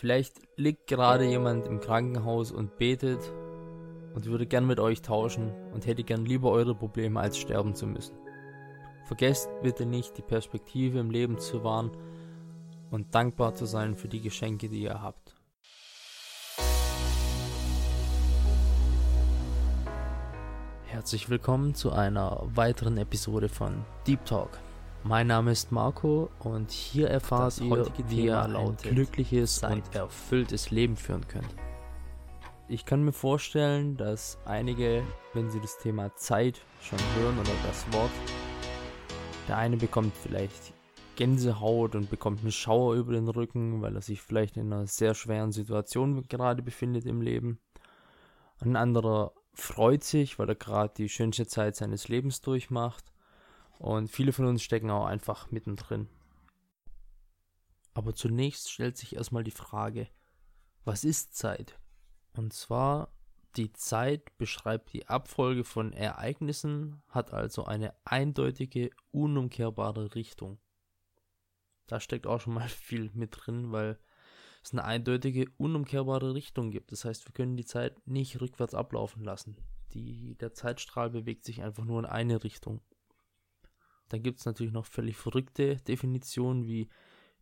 Vielleicht liegt gerade jemand im Krankenhaus und betet und würde gern mit euch tauschen und hätte gern lieber eure Probleme als sterben zu müssen. Vergesst bitte nicht, die Perspektive im Leben zu wahren und dankbar zu sein für die Geschenke, die ihr habt. Herzlich willkommen zu einer weiteren Episode von Deep Talk. Mein Name ist Marco und hier erfahrt ihr, wie ihr ein glückliches Zeit. und erfülltes Leben führen könnt. Ich kann mir vorstellen, dass einige, wenn sie das Thema Zeit schon hören oder das Wort, der eine bekommt vielleicht Gänsehaut und bekommt einen Schauer über den Rücken, weil er sich vielleicht in einer sehr schweren Situation gerade befindet im Leben. Ein anderer freut sich, weil er gerade die schönste Zeit seines Lebens durchmacht. Und viele von uns stecken auch einfach mittendrin. Aber zunächst stellt sich erstmal die Frage, was ist Zeit? Und zwar, die Zeit beschreibt die Abfolge von Ereignissen, hat also eine eindeutige, unumkehrbare Richtung. Da steckt auch schon mal viel mit drin, weil es eine eindeutige, unumkehrbare Richtung gibt. Das heißt, wir können die Zeit nicht rückwärts ablaufen lassen. Die, der Zeitstrahl bewegt sich einfach nur in eine Richtung. Dann gibt es natürlich noch völlig verrückte Definitionen wie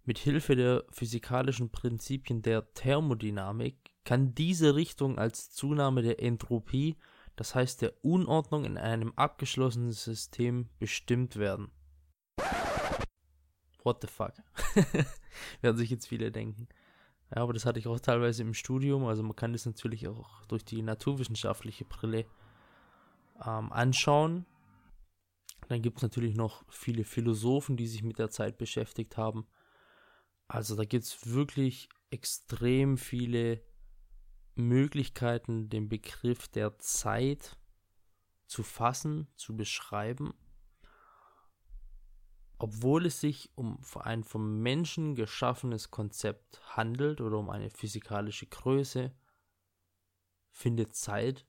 mit Hilfe der physikalischen Prinzipien der Thermodynamik kann diese Richtung als Zunahme der Entropie, das heißt der Unordnung in einem abgeschlossenen System, bestimmt werden. What the fuck? Werden sich jetzt viele denken. Ja, aber das hatte ich auch teilweise im Studium. Also man kann das natürlich auch durch die naturwissenschaftliche Brille ähm, anschauen. Dann gibt es natürlich noch viele Philosophen, die sich mit der Zeit beschäftigt haben. Also da gibt es wirklich extrem viele Möglichkeiten, den Begriff der Zeit zu fassen, zu beschreiben obwohl es sich um ein vom Menschen geschaffenes Konzept handelt oder um eine physikalische Größe, findet Zeit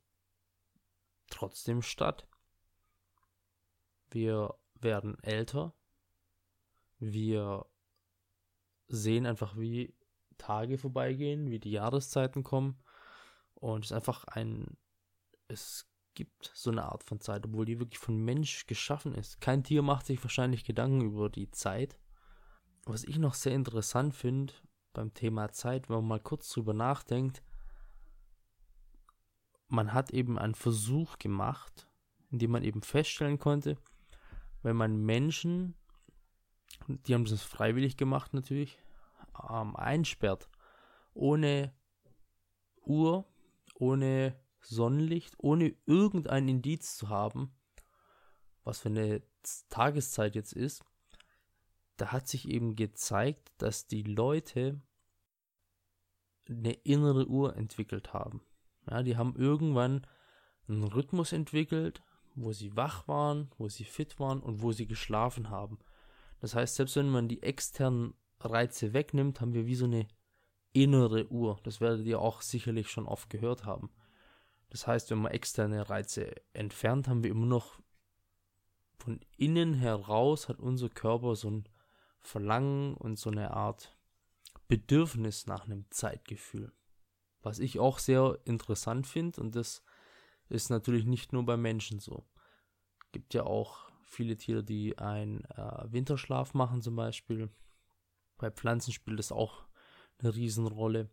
trotzdem statt. Wir werden älter, wir sehen einfach, wie Tage vorbeigehen, wie die Jahreszeiten kommen und es ist einfach ein, es gibt so eine Art von Zeit, obwohl die wirklich von Mensch geschaffen ist. Kein Tier macht sich wahrscheinlich Gedanken über die Zeit. Was ich noch sehr interessant finde beim Thema Zeit, wenn man mal kurz drüber nachdenkt, man hat eben einen Versuch gemacht, in dem man eben feststellen konnte, wenn man Menschen, die haben das freiwillig gemacht natürlich, ähm, einsperrt, ohne Uhr, ohne Sonnenlicht, ohne irgendein Indiz zu haben, was für eine Tageszeit jetzt ist, da hat sich eben gezeigt, dass die Leute eine innere Uhr entwickelt haben. Ja, die haben irgendwann einen Rhythmus entwickelt, wo sie wach waren, wo sie fit waren und wo sie geschlafen haben. Das heißt, selbst wenn man die externen Reize wegnimmt, haben wir wie so eine innere Uhr. Das werdet ihr auch sicherlich schon oft gehört haben. Das heißt, wenn man externe Reize entfernt, haben wir immer noch von innen heraus hat unser Körper so ein Verlangen und so eine Art Bedürfnis nach einem Zeitgefühl. Was ich auch sehr interessant finde und das ist natürlich nicht nur bei Menschen so. Gibt ja auch viele Tiere, die einen äh, Winterschlaf machen zum Beispiel. Bei Pflanzen spielt das auch eine Riesenrolle.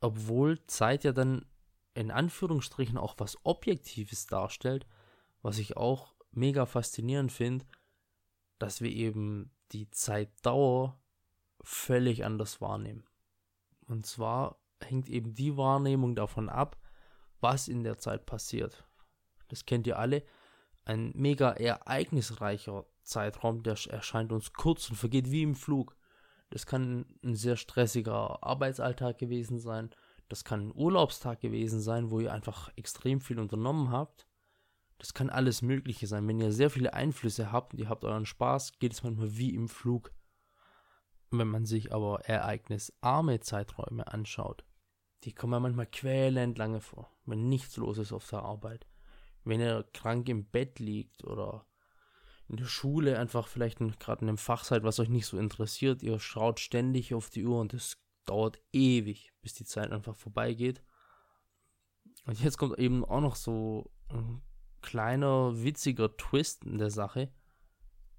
Obwohl Zeit ja dann in Anführungsstrichen auch was Objektives darstellt, was ich auch mega faszinierend finde, dass wir eben die Zeitdauer völlig anders wahrnehmen. Und zwar hängt eben die Wahrnehmung davon ab, was in der Zeit passiert. Das kennt ihr alle. Ein mega ereignisreicher Zeitraum, der erscheint uns kurz und vergeht wie im Flug. Das kann ein sehr stressiger Arbeitsalltag gewesen sein das kann ein Urlaubstag gewesen sein, wo ihr einfach extrem viel unternommen habt. Das kann alles Mögliche sein. Wenn ihr sehr viele Einflüsse habt und ihr habt euren Spaß, geht es manchmal wie im Flug. Wenn man sich aber ereignisarme Zeiträume anschaut, die kommen manchmal quälend lange vor, wenn nichts los ist auf der Arbeit. Wenn ihr krank im Bett liegt oder in der Schule einfach vielleicht gerade in einem Fach seid, was euch nicht so interessiert, ihr schaut ständig auf die Uhr und es dauert ewig, bis die Zeit einfach vorbeigeht. Und jetzt kommt eben auch noch so ein kleiner witziger Twist in der Sache.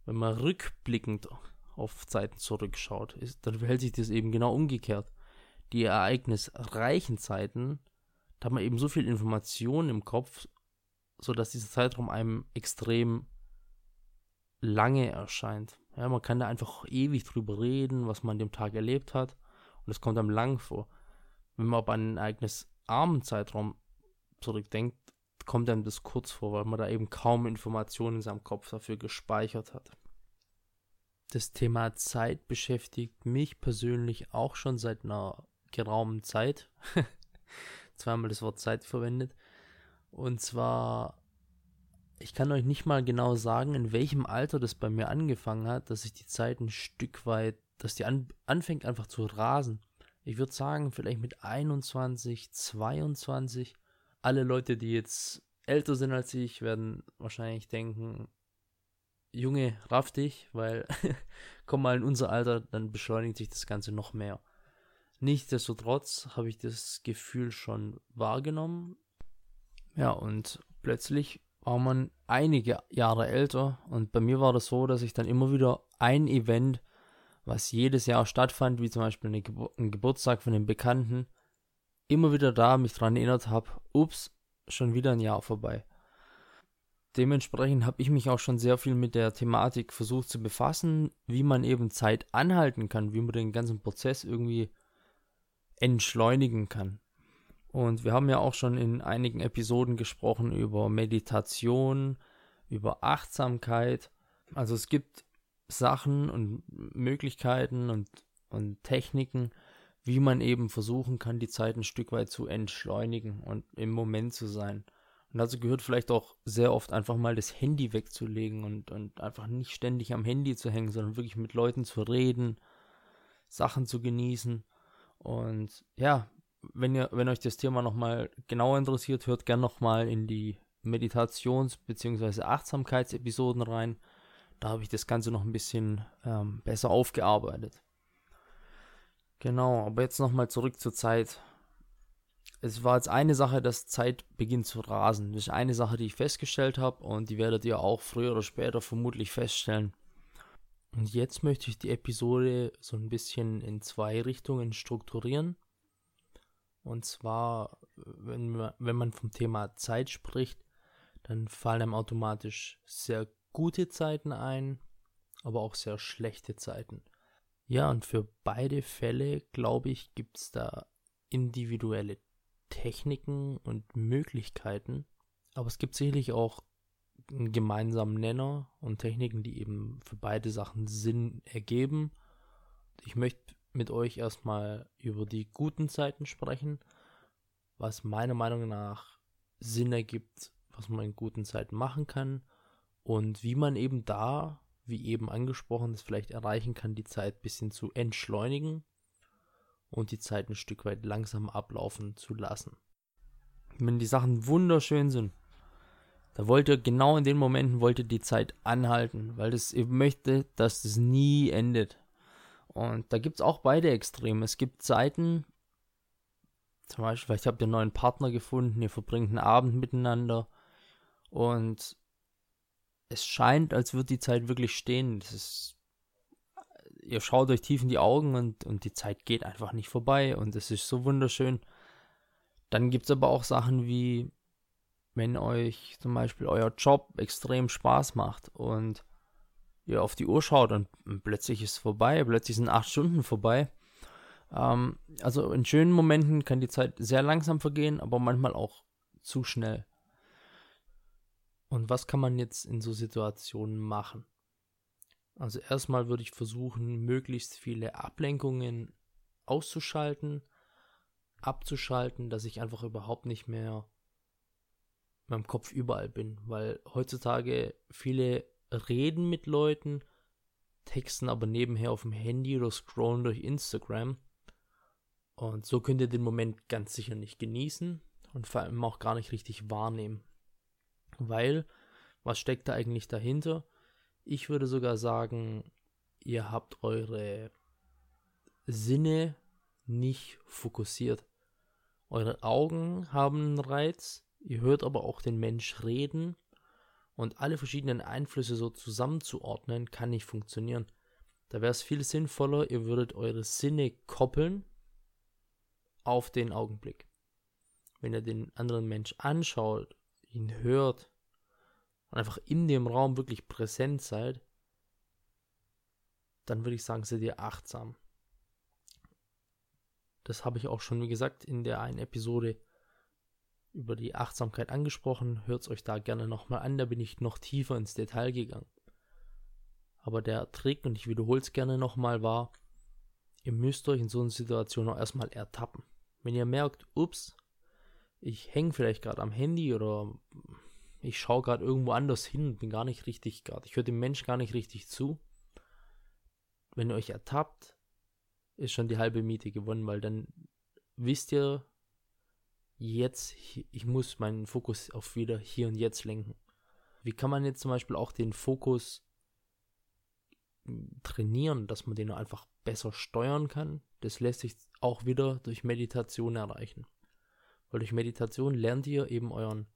Wenn man rückblickend auf Zeiten zurückschaut, ist, dann verhält sich das eben genau umgekehrt. Die ereignisreichen Zeiten, da hat man eben so viel Information im Kopf, sodass dieser Zeitraum einem extrem lange erscheint. Ja, man kann da einfach ewig drüber reden, was man an dem Tag erlebt hat. Und es kommt einem lang vor. Wenn man aber an einen ereignisarmen Zeitraum zurückdenkt, kommt einem das kurz vor, weil man da eben kaum Informationen in seinem Kopf dafür gespeichert hat. Das Thema Zeit beschäftigt mich persönlich auch schon seit einer geraumen Zeit. Zweimal das Wort Zeit verwendet. Und zwar, ich kann euch nicht mal genau sagen, in welchem Alter das bei mir angefangen hat, dass sich die Zeit ein Stück weit, dass die an, anfängt einfach zu rasen. Ich würde sagen, vielleicht mit 21, 22 alle Leute, die jetzt älter sind als ich, werden wahrscheinlich denken, Junge, raff dich, weil komm mal in unser Alter, dann beschleunigt sich das Ganze noch mehr. Nichtsdestotrotz habe ich das Gefühl schon wahrgenommen. Ja, und plötzlich war man einige Jahre älter und bei mir war das so, dass ich dann immer wieder ein Event, was jedes Jahr stattfand, wie zum Beispiel eine Gebur ein Geburtstag von einem Bekannten, immer wieder da mich daran erinnert habe, ups, schon wieder ein Jahr vorbei. Dementsprechend habe ich mich auch schon sehr viel mit der Thematik versucht zu befassen, wie man eben Zeit anhalten kann, wie man den ganzen Prozess irgendwie entschleunigen kann. Und wir haben ja auch schon in einigen Episoden gesprochen über Meditation, über Achtsamkeit. Also es gibt Sachen und Möglichkeiten und, und Techniken, wie man eben versuchen kann, die Zeit ein Stück weit zu entschleunigen und im Moment zu sein. Und dazu gehört vielleicht auch sehr oft einfach mal das Handy wegzulegen und, und einfach nicht ständig am Handy zu hängen, sondern wirklich mit Leuten zu reden, Sachen zu genießen. Und ja, wenn ihr, wenn euch das Thema nochmal genauer interessiert, hört gerne nochmal in die Meditations- bzw. Achtsamkeitsepisoden rein. Da habe ich das Ganze noch ein bisschen ähm, besser aufgearbeitet. Genau, aber jetzt nochmal zurück zur Zeit. Es war jetzt eine Sache, dass Zeit beginnt zu rasen. Das ist eine Sache, die ich festgestellt habe und die werdet ihr auch früher oder später vermutlich feststellen. Und jetzt möchte ich die Episode so ein bisschen in zwei Richtungen strukturieren. Und zwar, wenn man, wenn man vom Thema Zeit spricht, dann fallen einem automatisch sehr gute Zeiten ein, aber auch sehr schlechte Zeiten. Ja, und für beide Fälle, glaube ich, gibt es da individuelle Techniken und Möglichkeiten. Aber es gibt sicherlich auch einen gemeinsamen Nenner und Techniken, die eben für beide Sachen Sinn ergeben. Ich möchte mit euch erstmal über die guten Zeiten sprechen, was meiner Meinung nach Sinn ergibt, was man in guten Zeiten machen kann und wie man eben da wie eben angesprochen, es vielleicht erreichen kann, die Zeit ein bisschen zu entschleunigen und die Zeit ein Stück weit langsam ablaufen zu lassen. Wenn die Sachen wunderschön sind, da wollt ihr genau in den Momenten wollt ihr die Zeit anhalten, weil das eben möchte, dass das nie endet. Und da gibt es auch beide Extreme. Es gibt Zeiten, zum Beispiel, vielleicht habt ihr einen neuen Partner gefunden, ihr verbringt einen Abend miteinander und es scheint, als würde die Zeit wirklich stehen. Ist, ihr schaut euch tief in die Augen und, und die Zeit geht einfach nicht vorbei und es ist so wunderschön. Dann gibt es aber auch Sachen wie, wenn euch zum Beispiel euer Job extrem Spaß macht und ihr auf die Uhr schaut und plötzlich ist es vorbei, plötzlich sind acht Stunden vorbei. Ähm, also in schönen Momenten kann die Zeit sehr langsam vergehen, aber manchmal auch zu schnell. Und was kann man jetzt in so Situationen machen? Also erstmal würde ich versuchen, möglichst viele Ablenkungen auszuschalten, abzuschalten, dass ich einfach überhaupt nicht mehr meinem Kopf überall bin, weil heutzutage viele reden mit Leuten, texten aber nebenher auf dem Handy oder scrollen durch Instagram. Und so könnt ihr den Moment ganz sicher nicht genießen und vor allem auch gar nicht richtig wahrnehmen. Weil, was steckt da eigentlich dahinter? Ich würde sogar sagen, ihr habt eure Sinne nicht fokussiert. Eure Augen haben einen Reiz, ihr hört aber auch den Mensch reden und alle verschiedenen Einflüsse so zusammenzuordnen, kann nicht funktionieren. Da wäre es viel sinnvoller, ihr würdet eure Sinne koppeln auf den Augenblick. Wenn ihr den anderen Mensch anschaut, ihn hört und einfach in dem Raum wirklich präsent seid, dann würde ich sagen, seid ihr achtsam. Das habe ich auch schon, wie gesagt, in der einen Episode über die Achtsamkeit angesprochen. Hört es euch da gerne nochmal an, da bin ich noch tiefer ins Detail gegangen. Aber der Trick, und ich wiederhole es gerne nochmal, war, ihr müsst euch in so einer Situation auch erstmal ertappen. Wenn ihr merkt, ups, ich hänge vielleicht gerade am Handy oder ich schaue gerade irgendwo anders hin, bin gar nicht richtig gerade, ich höre dem Mensch gar nicht richtig zu. Wenn ihr euch ertappt, ist schon die halbe Miete gewonnen, weil dann wisst ihr, jetzt, ich muss meinen Fokus auf wieder hier und jetzt lenken. Wie kann man jetzt zum Beispiel auch den Fokus trainieren, dass man den einfach besser steuern kann? Das lässt sich auch wieder durch Meditation erreichen. Weil durch Meditation lernt ihr eben euren,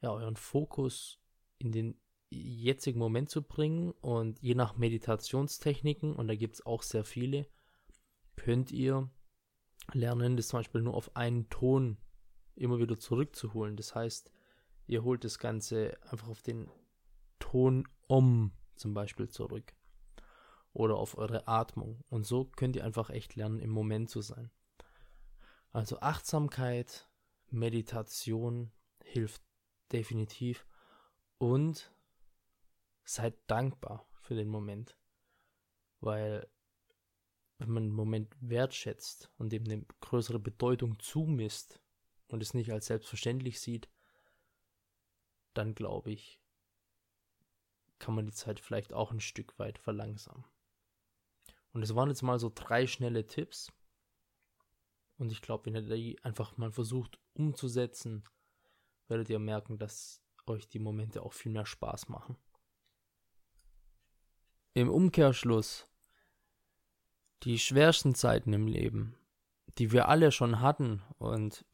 ja, euren Fokus in den jetzigen Moment zu bringen und je nach Meditationstechniken, und da gibt es auch sehr viele, könnt ihr lernen, das zum Beispiel nur auf einen Ton immer wieder zurückzuholen. Das heißt, ihr holt das Ganze einfach auf den Ton Om zum Beispiel zurück. Oder auf eure Atmung. Und so könnt ihr einfach echt lernen, im Moment zu sein. Also Achtsamkeit, Meditation hilft definitiv. Und seid dankbar für den Moment. Weil wenn man einen Moment wertschätzt und dem eine größere Bedeutung zumisst und es nicht als selbstverständlich sieht, dann glaube ich, kann man die Zeit vielleicht auch ein Stück weit verlangsamen. Und es waren jetzt mal so drei schnelle Tipps. Und ich glaube, wenn ihr die einfach mal versucht umzusetzen, werdet ihr merken, dass euch die Momente auch viel mehr Spaß machen. Im Umkehrschluss die schwersten Zeiten im Leben, die wir alle schon hatten und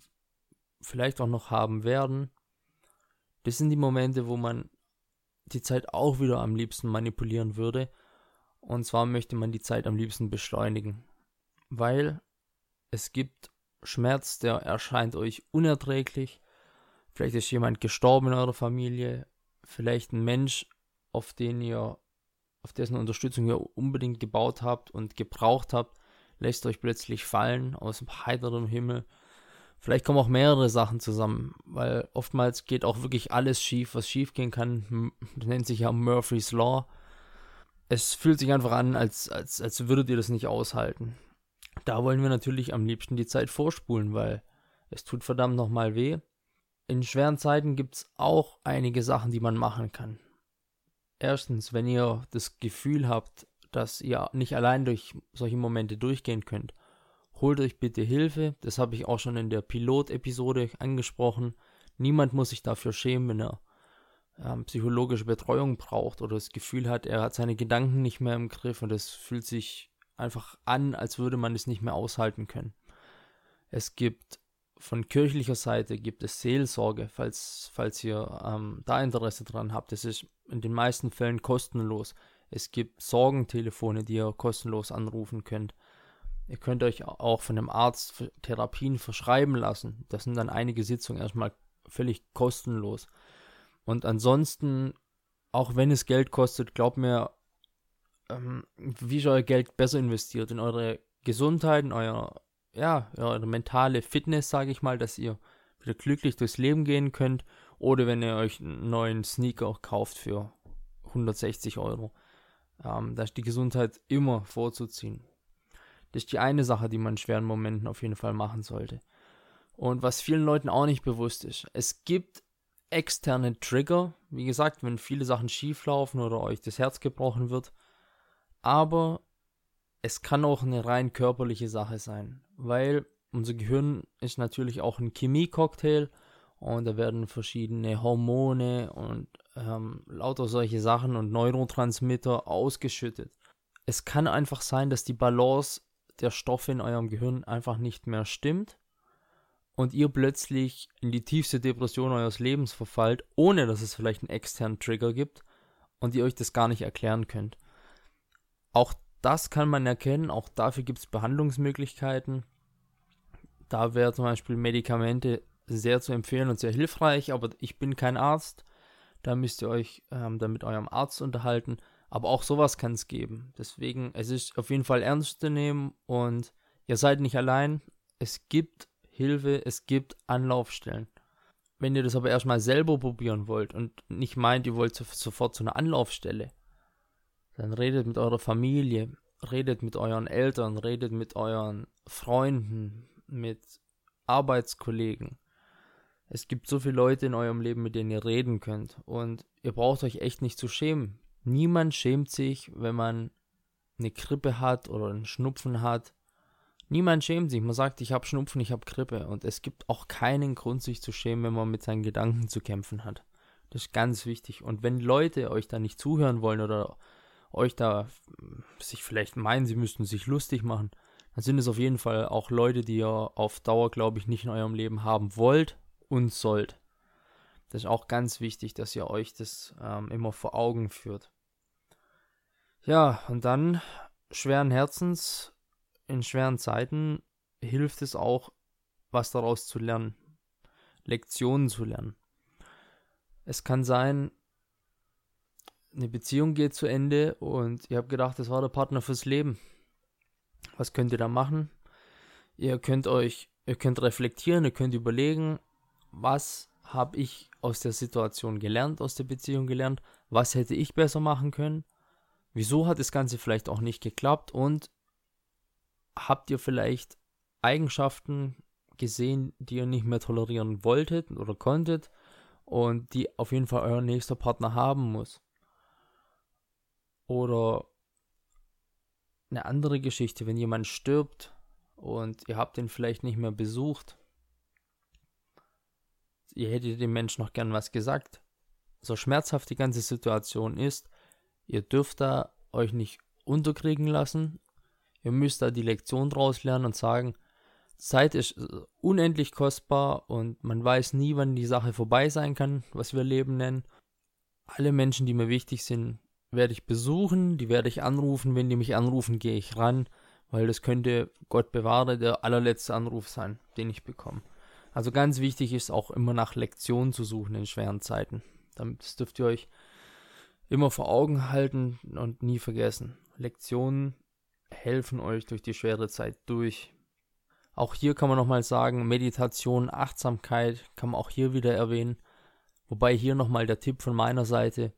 vielleicht auch noch haben werden, das sind die Momente, wo man die Zeit auch wieder am liebsten manipulieren würde. Und zwar möchte man die Zeit am liebsten beschleunigen. Weil es gibt Schmerz, der erscheint euch unerträglich. Vielleicht ist jemand gestorben in eurer Familie. Vielleicht ein Mensch, auf den ihr auf dessen Unterstützung ihr unbedingt gebaut habt und gebraucht habt, lässt euch plötzlich fallen aus dem heiteren Himmel. Vielleicht kommen auch mehrere Sachen zusammen, weil oftmals geht auch wirklich alles schief, was schief gehen kann. Das nennt sich ja Murphy's Law. Es fühlt sich einfach an, als, als, als würdet ihr das nicht aushalten. Da wollen wir natürlich am liebsten die Zeit vorspulen, weil es tut verdammt nochmal weh. In schweren Zeiten gibt es auch einige Sachen, die man machen kann. Erstens, wenn ihr das Gefühl habt, dass ihr nicht allein durch solche Momente durchgehen könnt, holt euch bitte Hilfe. Das habe ich auch schon in der Pilot-Episode angesprochen. Niemand muss sich dafür schämen, wenn er ähm, psychologische Betreuung braucht oder das Gefühl hat, er hat seine Gedanken nicht mehr im Griff und es fühlt sich einfach an, als würde man es nicht mehr aushalten können. Es gibt von kirchlicher Seite gibt es Seelsorge, falls, falls ihr ähm, da Interesse dran habt. Das ist in den meisten Fällen kostenlos. Es gibt Sorgentelefone, die ihr kostenlos anrufen könnt. Ihr könnt euch auch von einem Arzt Therapien verschreiben lassen. Das sind dann einige Sitzungen erstmal völlig kostenlos. Und ansonsten, auch wenn es Geld kostet, glaubt mir, ähm, wie ist euer Geld besser investiert? In eure Gesundheit, in euer, ja, eure mentale Fitness, sage ich mal, dass ihr wieder glücklich durchs Leben gehen könnt oder wenn ihr euch einen neuen Sneaker kauft für 160 Euro. Ähm, da ist die Gesundheit immer vorzuziehen. Das ist die eine Sache, die man in schweren Momenten auf jeden Fall machen sollte. Und was vielen Leuten auch nicht bewusst ist, es gibt externe Trigger. Wie gesagt, wenn viele Sachen schief laufen oder euch das Herz gebrochen wird. Aber es kann auch eine rein körperliche Sache sein, weil unser Gehirn ist natürlich auch ein Chemie-Cocktail und da werden verschiedene Hormone und ähm, lauter solche Sachen und Neurotransmitter ausgeschüttet. Es kann einfach sein, dass die Balance der Stoff in eurem Gehirn einfach nicht mehr stimmt und ihr plötzlich in die tiefste Depression eures Lebens verfallt, ohne dass es vielleicht einen externen Trigger gibt und ihr euch das gar nicht erklären könnt. Auch das kann man erkennen, auch dafür gibt es Behandlungsmöglichkeiten. Da wäre zum Beispiel Medikamente sehr zu empfehlen und sehr hilfreich, aber ich bin kein Arzt. Da müsst ihr euch ähm, dann mit eurem Arzt unterhalten. Aber auch sowas kann es geben. Deswegen, es ist auf jeden Fall ernst zu nehmen und ihr seid nicht allein. Es gibt Hilfe, es gibt Anlaufstellen. Wenn ihr das aber erstmal selber probieren wollt und nicht meint, ihr wollt sofort zu einer Anlaufstelle, dann redet mit eurer Familie, redet mit euren Eltern, redet mit euren Freunden, mit Arbeitskollegen. Es gibt so viele Leute in eurem Leben, mit denen ihr reden könnt. Und ihr braucht euch echt nicht zu schämen. Niemand schämt sich, wenn man eine Grippe hat oder einen Schnupfen hat. Niemand schämt sich. Man sagt, ich habe Schnupfen, ich habe Grippe. Und es gibt auch keinen Grund, sich zu schämen, wenn man mit seinen Gedanken zu kämpfen hat. Das ist ganz wichtig. Und wenn Leute euch da nicht zuhören wollen oder euch da sich vielleicht meinen, sie müssten sich lustig machen, dann sind es auf jeden Fall auch Leute, die ihr auf Dauer, glaube ich, nicht in eurem Leben haben wollt und sollt. Das ist auch ganz wichtig, dass ihr euch das ähm, immer vor Augen führt. Ja, und dann schweren Herzens, in schweren Zeiten hilft es auch, was daraus zu lernen, Lektionen zu lernen. Es kann sein, eine Beziehung geht zu Ende und ihr habt gedacht, das war der Partner fürs Leben. Was könnt ihr da machen? Ihr könnt euch, ihr könnt reflektieren, ihr könnt überlegen, was habe ich aus der Situation gelernt, aus der Beziehung gelernt, was hätte ich besser machen können, wieso hat das Ganze vielleicht auch nicht geklappt und habt ihr vielleicht Eigenschaften gesehen, die ihr nicht mehr tolerieren wolltet oder konntet und die auf jeden Fall euer nächster Partner haben muss. Oder eine andere Geschichte, wenn jemand stirbt und ihr habt ihn vielleicht nicht mehr besucht. Ihr hättet dem Menschen noch gern was gesagt. So schmerzhaft die ganze Situation ist, ihr dürft da euch nicht unterkriegen lassen. Ihr müsst da die Lektion draus lernen und sagen, Zeit ist unendlich kostbar und man weiß nie, wann die Sache vorbei sein kann, was wir Leben nennen. Alle Menschen, die mir wichtig sind, werde ich besuchen, die werde ich anrufen. Wenn die mich anrufen, gehe ich ran, weil das könnte, Gott bewahre, der allerletzte Anruf sein, den ich bekomme. Also ganz wichtig ist auch immer nach Lektionen zu suchen in schweren Zeiten. Das dürft ihr euch immer vor Augen halten und nie vergessen. Lektionen helfen euch durch die schwere Zeit durch. Auch hier kann man nochmal sagen, Meditation, Achtsamkeit kann man auch hier wieder erwähnen. Wobei hier nochmal der Tipp von meiner Seite,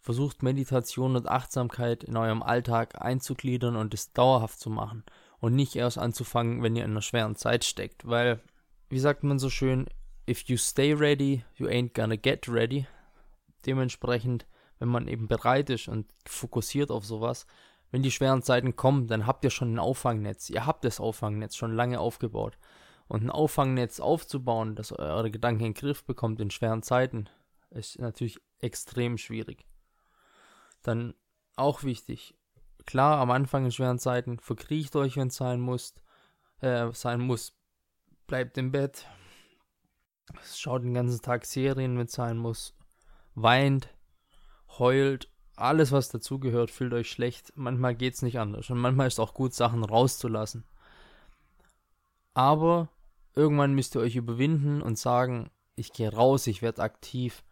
Versucht Meditation und Achtsamkeit in eurem Alltag einzugliedern und es dauerhaft zu machen und nicht erst anzufangen, wenn ihr in einer schweren Zeit steckt, weil, wie sagt man so schön, if you stay ready, you ain't gonna get ready. Dementsprechend, wenn man eben bereit ist und fokussiert auf sowas, wenn die schweren Zeiten kommen, dann habt ihr schon ein Auffangnetz. Ihr habt das Auffangnetz schon lange aufgebaut. Und ein Auffangnetz aufzubauen, das eure Gedanken in den Griff bekommt in schweren Zeiten, ist natürlich extrem schwierig. Dann auch wichtig. Klar, am Anfang in schweren Zeiten verkriecht euch, wenn es sein muss. Äh, sein muss. Bleibt im Bett. Schaut den ganzen Tag Serien, wenn es sein muss. Weint. Heult. Alles, was dazugehört, fühlt euch schlecht. Manchmal geht es nicht anders. Und manchmal ist auch gut, Sachen rauszulassen. Aber irgendwann müsst ihr euch überwinden und sagen, ich gehe raus, ich werde aktiv.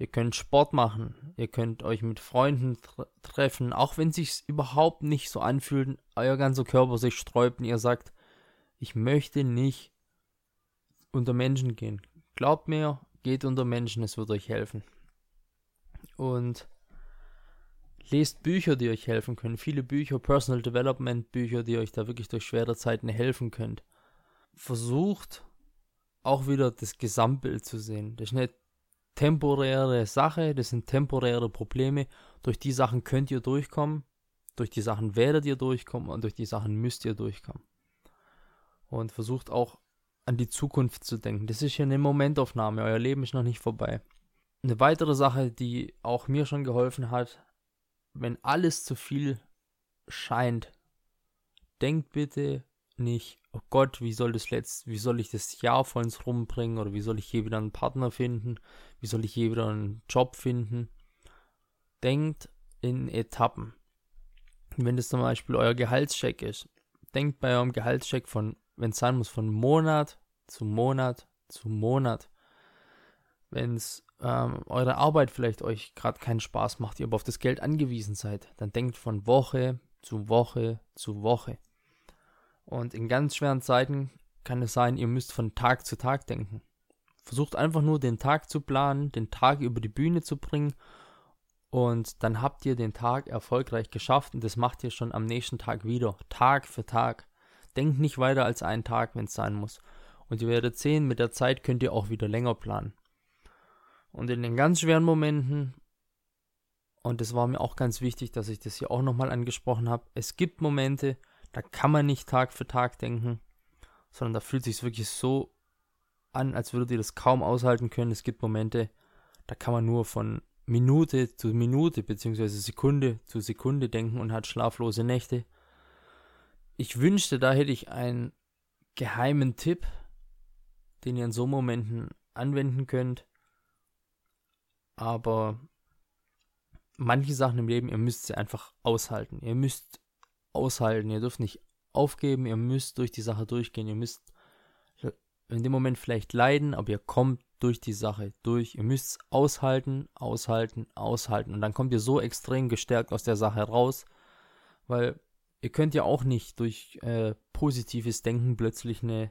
Ihr könnt Sport machen, ihr könnt euch mit Freunden tre treffen, auch wenn sich überhaupt nicht so anfühlt, euer ganzer Körper sich sträubt und ihr sagt, ich möchte nicht unter Menschen gehen. Glaubt mir, geht unter Menschen, es wird euch helfen. Und lest Bücher, die euch helfen können. Viele Bücher, Personal Development Bücher, die euch da wirklich durch schwere Zeiten helfen könnt. Versucht auch wieder das Gesamtbild zu sehen. Das ist nicht temporäre Sache, das sind temporäre Probleme. Durch die Sachen könnt ihr durchkommen, durch die Sachen werdet ihr durchkommen und durch die Sachen müsst ihr durchkommen. Und versucht auch an die Zukunft zu denken. Das ist ja eine Momentaufnahme, euer Leben ist noch nicht vorbei. Eine weitere Sache, die auch mir schon geholfen hat, wenn alles zu viel scheint, denkt bitte nicht, oh Gott, wie soll das letzt, wie soll ich das Jahr vor uns rumbringen oder wie soll ich hier wieder einen Partner finden, wie soll ich hier wieder einen Job finden. Denkt in Etappen. Wenn das zum Beispiel euer Gehaltscheck ist, denkt bei eurem Gehaltscheck von, wenn es sein muss, von Monat zu Monat zu Monat. Wenn es ähm, eure Arbeit vielleicht euch gerade keinen Spaß macht, ihr aber auf das Geld angewiesen seid, dann denkt von Woche zu Woche zu Woche. Und in ganz schweren Zeiten kann es sein, ihr müsst von Tag zu Tag denken. Versucht einfach nur den Tag zu planen, den Tag über die Bühne zu bringen und dann habt ihr den Tag erfolgreich geschafft und das macht ihr schon am nächsten Tag wieder, Tag für Tag. Denkt nicht weiter als einen Tag, wenn es sein muss. Und ihr werdet sehen, mit der Zeit könnt ihr auch wieder länger planen. Und in den ganz schweren Momenten, und das war mir auch ganz wichtig, dass ich das hier auch nochmal angesprochen habe, es gibt Momente, da kann man nicht Tag für Tag denken, sondern da fühlt sich wirklich so an, als würdet ihr das kaum aushalten können. Es gibt Momente, da kann man nur von Minute zu Minute bzw. Sekunde zu Sekunde denken und hat schlaflose Nächte. Ich wünschte, da hätte ich einen geheimen Tipp, den ihr in so Momenten anwenden könnt. Aber manche Sachen im Leben, ihr müsst sie einfach aushalten. Ihr müsst aushalten. Ihr dürft nicht aufgeben. Ihr müsst durch die Sache durchgehen. Ihr müsst in dem Moment vielleicht leiden, aber ihr kommt durch die Sache durch. Ihr müsst es aushalten, aushalten, aushalten. Und dann kommt ihr so extrem gestärkt aus der Sache raus, weil ihr könnt ja auch nicht durch äh, positives Denken plötzlich eine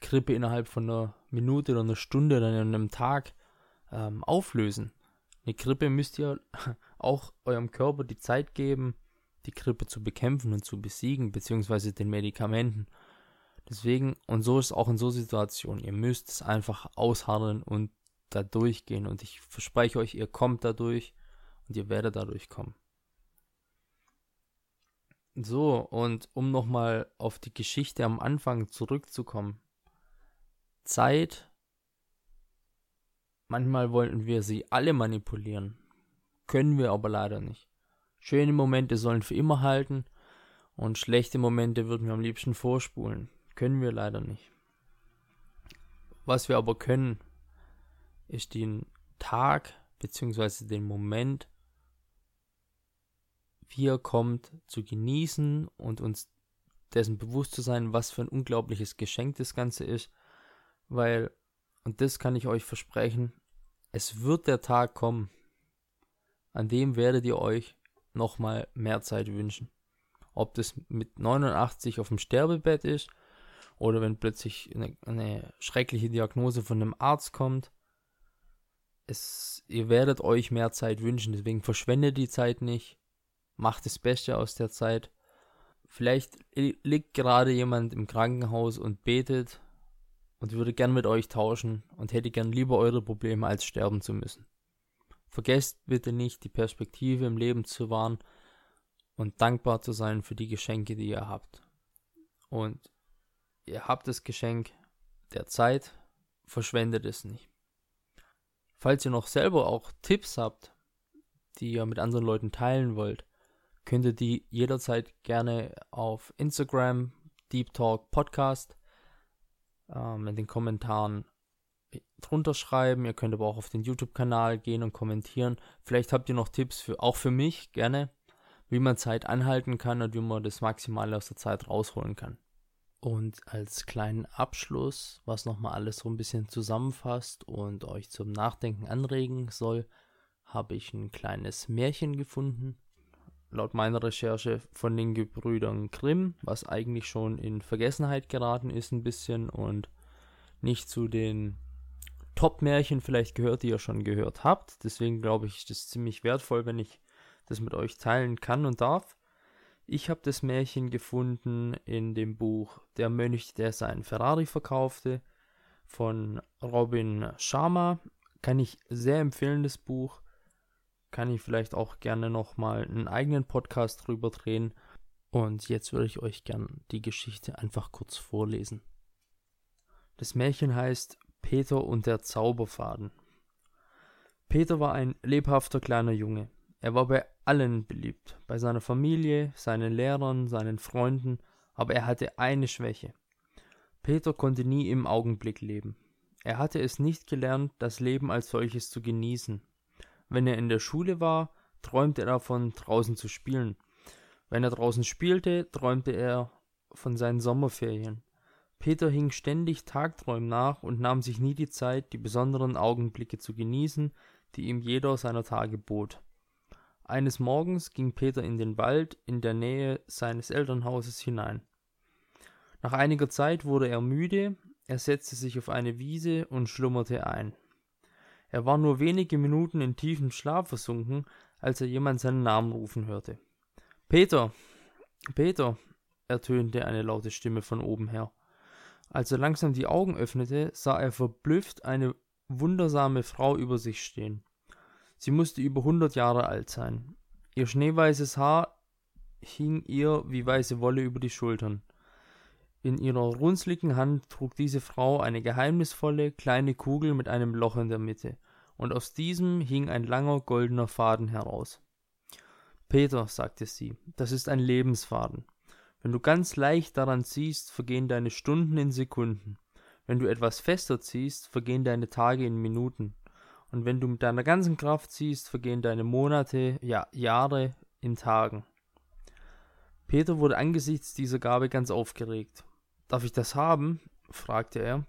Grippe innerhalb von einer Minute oder einer Stunde oder einem Tag ähm, auflösen. Eine Grippe müsst ihr auch eurem Körper die Zeit geben, die Grippe zu bekämpfen und zu besiegen, beziehungsweise den Medikamenten. Deswegen, und so ist es auch in so Situationen, ihr müsst es einfach ausharren und da durchgehen. Und ich verspreche euch, ihr kommt dadurch und ihr werdet dadurch kommen. So, und um nochmal auf die Geschichte am Anfang zurückzukommen. Zeit, manchmal wollten wir sie alle manipulieren, können wir aber leider nicht. Schöne Momente sollen für immer halten und schlechte Momente würden wir am liebsten vorspulen. Können wir leider nicht. Was wir aber können, ist den Tag bzw. den Moment, wie er kommt, zu genießen und uns dessen bewusst zu sein, was für ein unglaubliches Geschenk das Ganze ist, weil, und das kann ich euch versprechen, es wird der Tag kommen, an dem werdet ihr euch nochmal mehr Zeit wünschen. Ob das mit 89 auf dem Sterbebett ist oder wenn plötzlich eine, eine schreckliche Diagnose von einem Arzt kommt. Es, ihr werdet euch mehr Zeit wünschen, deswegen verschwendet die Zeit nicht. Macht das Beste aus der Zeit. Vielleicht liegt gerade jemand im Krankenhaus und betet und würde gern mit euch tauschen und hätte gern lieber eure Probleme als sterben zu müssen. Vergesst bitte nicht, die Perspektive im Leben zu wahren und dankbar zu sein für die Geschenke, die ihr habt. Und ihr habt das Geschenk der Zeit, verschwendet es nicht. Falls ihr noch selber auch Tipps habt, die ihr mit anderen Leuten teilen wollt, könnt ihr die jederzeit gerne auf Instagram Deep Talk Podcast ähm, in den Kommentaren drunter schreiben. Ihr könnt aber auch auf den YouTube-Kanal gehen und kommentieren. Vielleicht habt ihr noch Tipps für auch für mich gerne, wie man Zeit anhalten kann und wie man das Maximale aus der Zeit rausholen kann. Und als kleinen Abschluss, was nochmal alles so ein bisschen zusammenfasst und euch zum Nachdenken anregen soll, habe ich ein kleines Märchen gefunden. Laut meiner Recherche von den Gebrüdern Grimm, was eigentlich schon in Vergessenheit geraten ist ein bisschen und nicht zu den Top-Märchen vielleicht gehört, die ihr schon gehört habt. Deswegen glaube ich, ist es ziemlich wertvoll, wenn ich das mit euch teilen kann und darf. Ich habe das Märchen gefunden in dem Buch Der Mönch, der seinen Ferrari verkaufte von Robin Sharma. Kann ich sehr empfehlen, das Buch. Kann ich vielleicht auch gerne nochmal einen eigenen Podcast drüber drehen. Und jetzt würde ich euch gern die Geschichte einfach kurz vorlesen. Das Märchen heißt Peter und der Zauberfaden. Peter war ein lebhafter kleiner Junge. Er war bei allen beliebt, bei seiner Familie, seinen Lehrern, seinen Freunden aber er hatte eine Schwäche. Peter konnte nie im Augenblick leben. Er hatte es nicht gelernt, das Leben als solches zu genießen. Wenn er in der Schule war, träumte er davon, draußen zu spielen. Wenn er draußen spielte, träumte er von seinen Sommerferien. Peter hing ständig Tagträumen nach und nahm sich nie die Zeit, die besonderen Augenblicke zu genießen, die ihm jeder seiner Tage bot. Eines Morgens ging Peter in den Wald in der Nähe seines Elternhauses hinein. Nach einiger Zeit wurde er müde, er setzte sich auf eine Wiese und schlummerte ein. Er war nur wenige Minuten in tiefen Schlaf versunken, als er jemand seinen Namen rufen hörte. Peter. Peter, ertönte eine laute Stimme von oben her. Als er langsam die Augen öffnete, sah er verblüfft eine wundersame Frau über sich stehen. Sie musste über hundert Jahre alt sein. Ihr schneeweißes Haar hing ihr wie weiße Wolle über die Schultern. In ihrer runzligen Hand trug diese Frau eine geheimnisvolle kleine Kugel mit einem Loch in der Mitte, und aus diesem hing ein langer goldener Faden heraus. Peter, sagte sie, das ist ein Lebensfaden. Wenn du ganz leicht daran ziehst, vergehen deine Stunden in Sekunden. Wenn du etwas fester ziehst, vergehen deine Tage in Minuten. Und wenn du mit deiner ganzen Kraft ziehst, vergehen deine Monate, ja Jahre in Tagen. Peter wurde angesichts dieser Gabe ganz aufgeregt. Darf ich das haben? fragte er.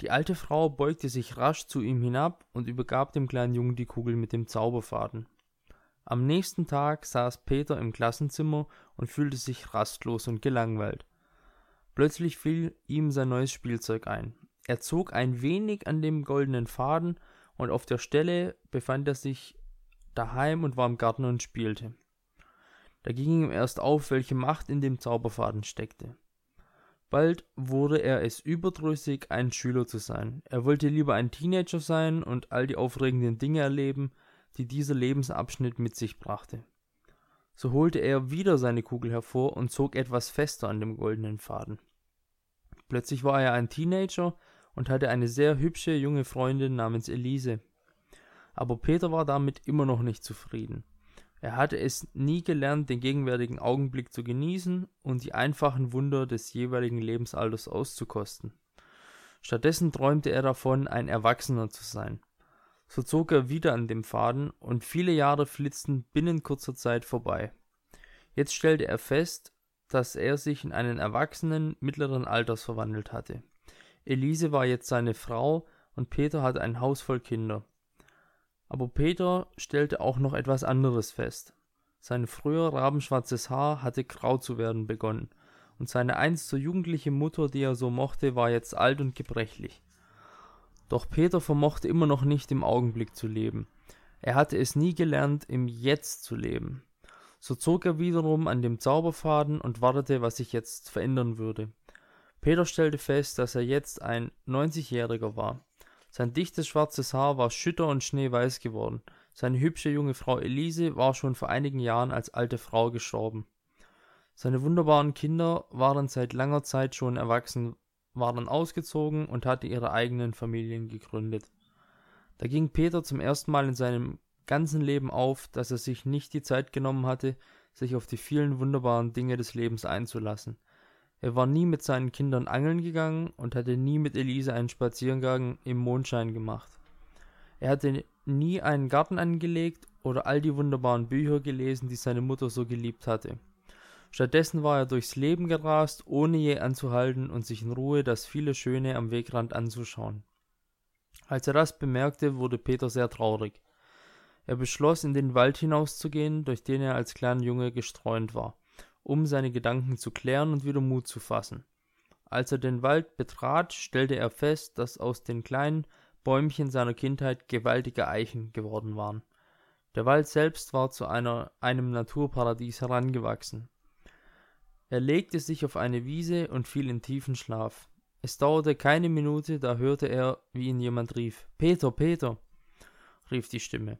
Die alte Frau beugte sich rasch zu ihm hinab und übergab dem kleinen Jungen die Kugel mit dem Zauberfaden. Am nächsten Tag saß Peter im Klassenzimmer und fühlte sich rastlos und gelangweilt. Plötzlich fiel ihm sein neues Spielzeug ein. Er zog ein wenig an dem goldenen Faden und auf der Stelle befand er sich daheim und war im Garten und spielte. Da ging ihm erst auf, welche Macht in dem Zauberfaden steckte. Bald wurde er es überdrüssig, ein Schüler zu sein. Er wollte lieber ein Teenager sein und all die aufregenden Dinge erleben, die dieser Lebensabschnitt mit sich brachte. So holte er wieder seine Kugel hervor und zog etwas fester an dem goldenen Faden. Plötzlich war er ein Teenager und hatte eine sehr hübsche junge Freundin namens Elise. Aber Peter war damit immer noch nicht zufrieden. Er hatte es nie gelernt, den gegenwärtigen Augenblick zu genießen und die einfachen Wunder des jeweiligen Lebensalters auszukosten. Stattdessen träumte er davon, ein Erwachsener zu sein. So zog er wieder an dem Faden, und viele Jahre flitzten binnen kurzer Zeit vorbei. Jetzt stellte er fest, dass er sich in einen Erwachsenen mittleren Alters verwandelt hatte. Elise war jetzt seine Frau, und Peter hatte ein Haus voll Kinder. Aber Peter stellte auch noch etwas anderes fest. Sein früher rabenschwarzes Haar hatte grau zu werden begonnen, und seine einst so jugendliche Mutter, die er so mochte, war jetzt alt und gebrechlich. Doch Peter vermochte immer noch nicht im Augenblick zu leben. Er hatte es nie gelernt, im Jetzt zu leben. So zog er wiederum an dem Zauberfaden und wartete, was sich jetzt verändern würde. Peter stellte fest, dass er jetzt ein 90-Jähriger war. Sein dichtes schwarzes Haar war schütter und schneeweiß geworden. Seine hübsche junge Frau Elise war schon vor einigen Jahren als alte Frau gestorben. Seine wunderbaren Kinder waren seit langer Zeit schon erwachsen, waren ausgezogen und hatte ihre eigenen Familien gegründet. Da ging Peter zum ersten Mal in seinem ganzen Leben auf, dass er sich nicht die Zeit genommen hatte, sich auf die vielen wunderbaren Dinge des Lebens einzulassen. Er war nie mit seinen Kindern angeln gegangen und hatte nie mit Elise einen Spaziergang im Mondschein gemacht. Er hatte nie einen Garten angelegt oder all die wunderbaren Bücher gelesen, die seine Mutter so geliebt hatte. Stattdessen war er durchs Leben gerast, ohne je anzuhalten und sich in Ruhe das viele Schöne am Wegrand anzuschauen. Als er das bemerkte, wurde Peter sehr traurig. Er beschloss, in den Wald hinauszugehen, durch den er als kleiner Junge gestreunt war um seine Gedanken zu klären und wieder Mut zu fassen. Als er den Wald betrat, stellte er fest, dass aus den kleinen Bäumchen seiner Kindheit gewaltige Eichen geworden waren. Der Wald selbst war zu einer, einem Naturparadies herangewachsen. Er legte sich auf eine Wiese und fiel in tiefen Schlaf. Es dauerte keine Minute, da hörte er, wie ihn jemand rief. Peter, Peter, rief die Stimme.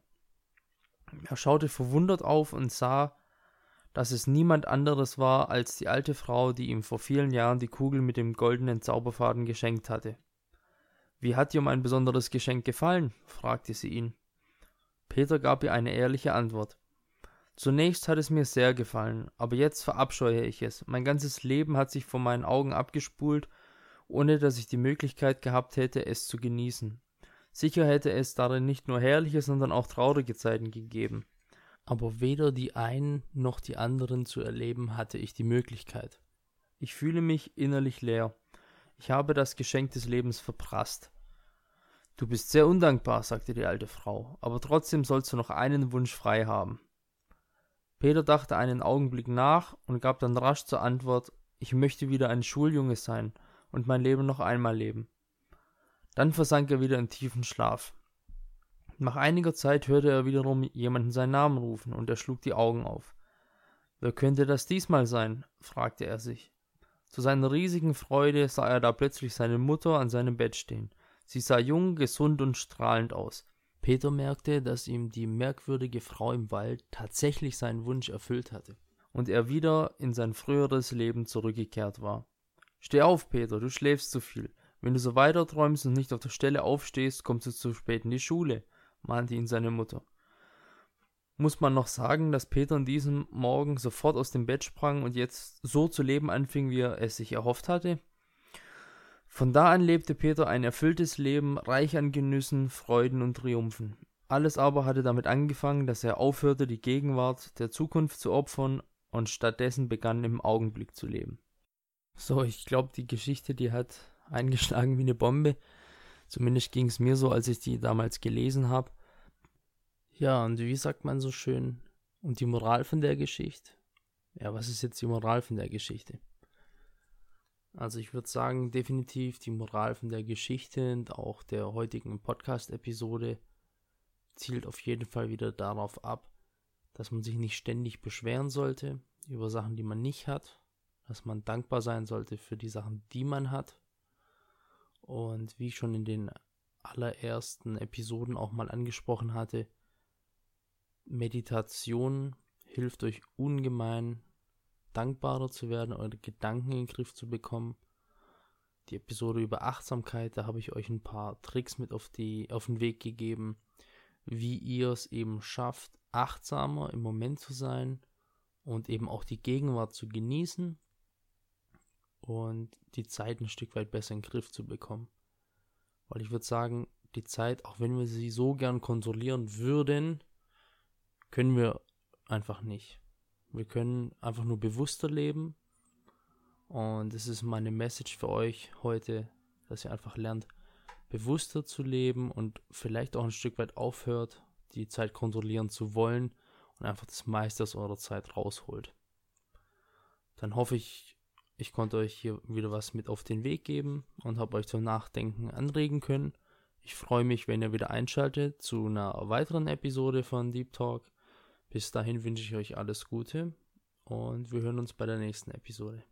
Er schaute verwundert auf und sah, dass es niemand anderes war als die alte Frau, die ihm vor vielen Jahren die Kugel mit dem goldenen Zauberfaden geschenkt hatte. Wie hat dir mein besonderes Geschenk gefallen? fragte sie ihn. Peter gab ihr eine ehrliche Antwort. Zunächst hat es mir sehr gefallen, aber jetzt verabscheue ich es. Mein ganzes Leben hat sich vor meinen Augen abgespult, ohne dass ich die Möglichkeit gehabt hätte, es zu genießen. Sicher hätte es darin nicht nur herrliche, sondern auch traurige Zeiten gegeben. Aber weder die einen noch die anderen zu erleben hatte ich die Möglichkeit. Ich fühle mich innerlich leer. Ich habe das Geschenk des Lebens verprasst. Du bist sehr undankbar, sagte die alte Frau, aber trotzdem sollst du noch einen Wunsch frei haben. Peter dachte einen Augenblick nach und gab dann rasch zur Antwort Ich möchte wieder ein Schuljunge sein und mein Leben noch einmal leben. Dann versank er wieder in tiefen Schlaf. Nach einiger Zeit hörte er wiederum jemanden seinen Namen rufen, und er schlug die Augen auf. Wer könnte das diesmal sein? fragte er sich. Zu seiner riesigen Freude sah er da plötzlich seine Mutter an seinem Bett stehen. Sie sah jung, gesund und strahlend aus. Peter merkte, dass ihm die merkwürdige Frau im Wald tatsächlich seinen Wunsch erfüllt hatte und er wieder in sein früheres Leben zurückgekehrt war. Steh auf, Peter, du schläfst zu viel. Wenn du so weiter träumst und nicht auf der Stelle aufstehst, kommst du zu spät in die Schule, mahnte ihn seine Mutter. Muss man noch sagen, dass Peter an diesem Morgen sofort aus dem Bett sprang und jetzt so zu leben anfing, wie er es sich erhofft hatte? Von da an lebte Peter ein erfülltes Leben, reich an Genüssen, Freuden und Triumphen. Alles aber hatte damit angefangen, dass er aufhörte, die Gegenwart der Zukunft zu opfern und stattdessen begann, im Augenblick zu leben. So, ich glaube, die Geschichte, die hat eingeschlagen wie eine Bombe. Zumindest ging es mir so, als ich die damals gelesen habe. Ja, und wie sagt man so schön? Und die Moral von der Geschichte? Ja, was ist jetzt die Moral von der Geschichte? Also ich würde sagen, definitiv die Moral von der Geschichte und auch der heutigen Podcast-Episode zielt auf jeden Fall wieder darauf ab, dass man sich nicht ständig beschweren sollte über Sachen, die man nicht hat, dass man dankbar sein sollte für die Sachen, die man hat. Und wie ich schon in den allerersten Episoden auch mal angesprochen hatte, Meditation hilft euch ungemein, dankbarer zu werden, eure Gedanken in den Griff zu bekommen. Die Episode über Achtsamkeit, da habe ich euch ein paar Tricks mit auf, die, auf den Weg gegeben, wie ihr es eben schafft, achtsamer im Moment zu sein und eben auch die Gegenwart zu genießen und die Zeit ein Stück weit besser in den Griff zu bekommen. Weil ich würde sagen, die Zeit, auch wenn wir sie so gern kontrollieren würden, können wir einfach nicht. Wir können einfach nur bewusster leben. Und das ist meine Message für euch heute, dass ihr einfach lernt, bewusster zu leben und vielleicht auch ein Stück weit aufhört, die Zeit kontrollieren zu wollen und einfach das meiste aus eurer Zeit rausholt. Dann hoffe ich, ich konnte euch hier wieder was mit auf den Weg geben und habe euch zum Nachdenken anregen können. Ich freue mich, wenn ihr wieder einschaltet zu einer weiteren Episode von Deep Talk. Bis dahin wünsche ich euch alles Gute und wir hören uns bei der nächsten Episode.